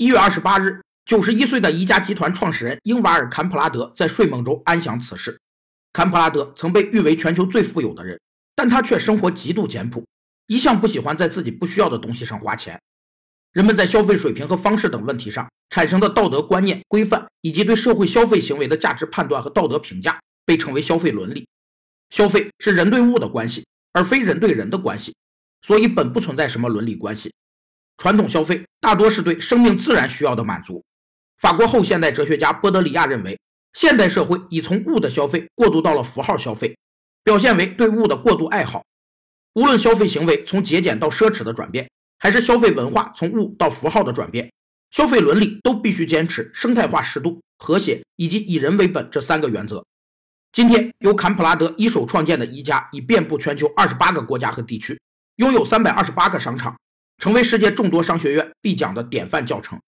一月二十八日，九十一岁的宜家集团创始人英瓦尔·坎普拉德在睡梦中安详辞世。坎普拉德曾被誉为全球最富有的人，但他却生活极度简朴，一向不喜欢在自己不需要的东西上花钱。人们在消费水平和方式等问题上产生的道德观念、规范，以及对社会消费行为的价值判断和道德评价，被称为消费伦理。消费是人对物的关系，而非人对人的关系，所以本不存在什么伦理关系。传统消费大多是对生命自然需要的满足。法国后现代哲学家波德里亚认为，现代社会已从物的消费过渡到了符号消费，表现为对物的过度爱好。无论消费行为从节俭到奢侈的转变，还是消费文化从物到符号的转变，消费伦理都必须坚持生态化适度、和谐以及以人为本这三个原则。今天，由坎普拉德一手创建的宜家已遍布全球二十八个国家和地区，拥有三百二十八个商场。成为世界众多商学院必讲的典范教程。